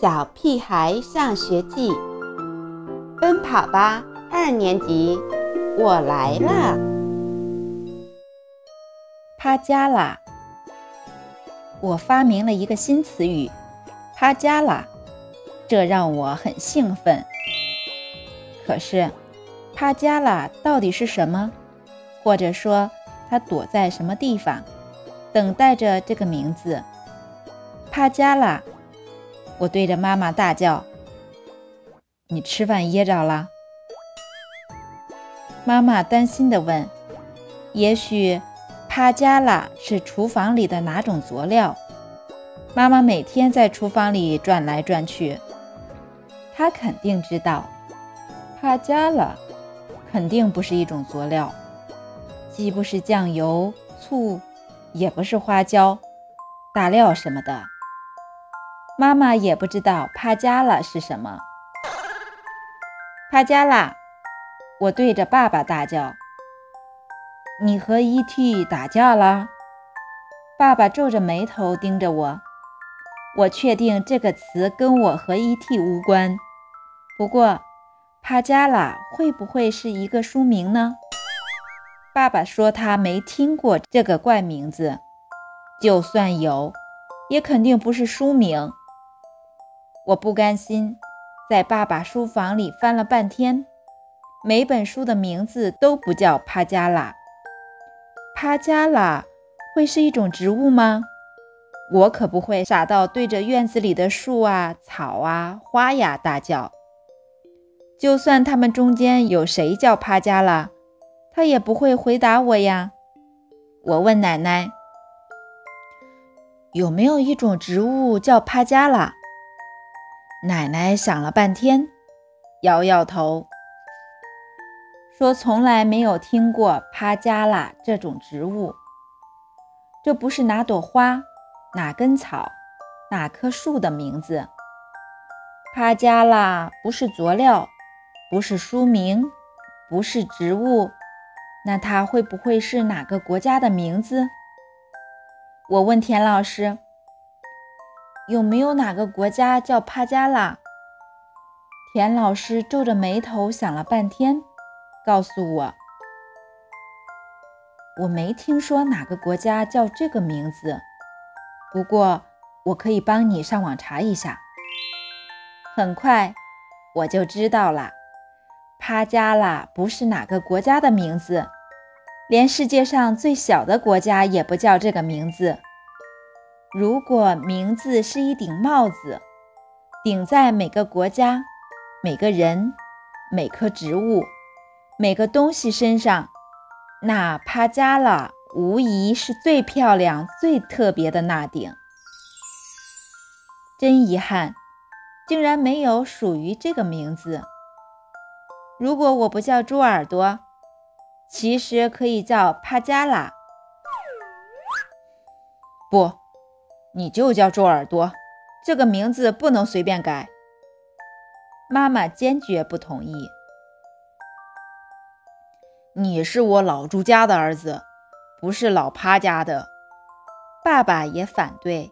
小屁孩上学记，奔跑吧二年级，我来了。趴家啦！我发明了一个新词语，趴家啦，这让我很兴奋。可是，趴家啦到底是什么？或者说，它躲在什么地方，等待着这个名字？趴家啦！我对着妈妈大叫：“你吃饭噎着了？”妈妈担心地问：“也许帕加拉是厨房里的哪种佐料？”妈妈每天在厨房里转来转去，她肯定知道，帕加拉肯定不是一种佐料，既不是酱油、醋，也不是花椒、大料什么的。妈妈也不知道帕加拉是什么。帕加拉，我对着爸爸大叫：“你和 E.T. 打架了？”爸爸皱着眉头盯着我。我确定这个词跟我和 E.T. 无关。不过，帕加拉会不会是一个书名呢？爸爸说他没听过这个怪名字。就算有，也肯定不是书名。我不甘心，在爸爸书房里翻了半天，每本书的名字都不叫帕加拉。帕加拉会是一种植物吗？我可不会傻到对着院子里的树啊、草啊、花呀大叫。就算他们中间有谁叫帕加拉，他也不会回答我呀。我问奶奶，有没有一种植物叫帕加拉？奶奶想了半天，摇摇头，说：“从来没有听过帕加拉这种植物。这不是哪朵花、哪根草、哪棵树的名字。帕加拉不是佐料，不是书名，不是植物。那它会不会是哪个国家的名字？”我问田老师。有没有哪个国家叫帕加拉？田老师皱着眉头想了半天，告诉我：“我没听说哪个国家叫这个名字。不过，我可以帮你上网查一下。”很快，我就知道了，帕加拉不是哪个国家的名字，连世界上最小的国家也不叫这个名字。如果名字是一顶帽子，顶在每个国家、每个人、每棵植物、每个东西身上，那帕加拉无疑是最漂亮、最特别的那顶。真遗憾，竟然没有属于这个名字。如果我不叫猪耳朵，其实可以叫帕加拉。不。你就叫猪耳朵，这个名字不能随便改。妈妈坚决不同意。你是我老朱家的儿子，不是老趴家的。爸爸也反对。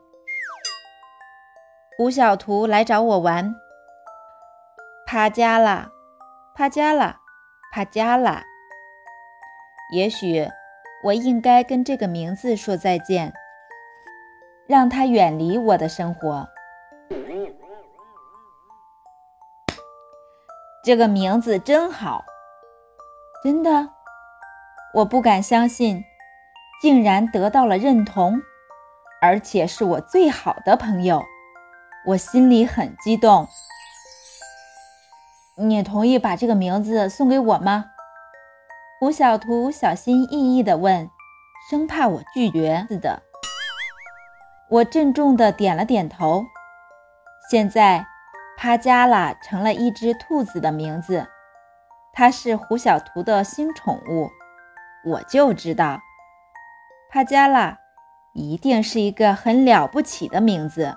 胡小图来找我玩，趴家了，趴家了，趴家了。也许我应该跟这个名字说再见。让他远离我的生活。这个名字真好，真的，我不敢相信，竟然得到了认同，而且是我最好的朋友，我心里很激动。你同意把这个名字送给我吗？胡小图小心翼翼地问，生怕我拒绝似的。我郑重地点了点头。现在，帕加拉成了一只兔子的名字，它是胡小图的新宠物。我就知道，帕加拉一定是一个很了不起的名字。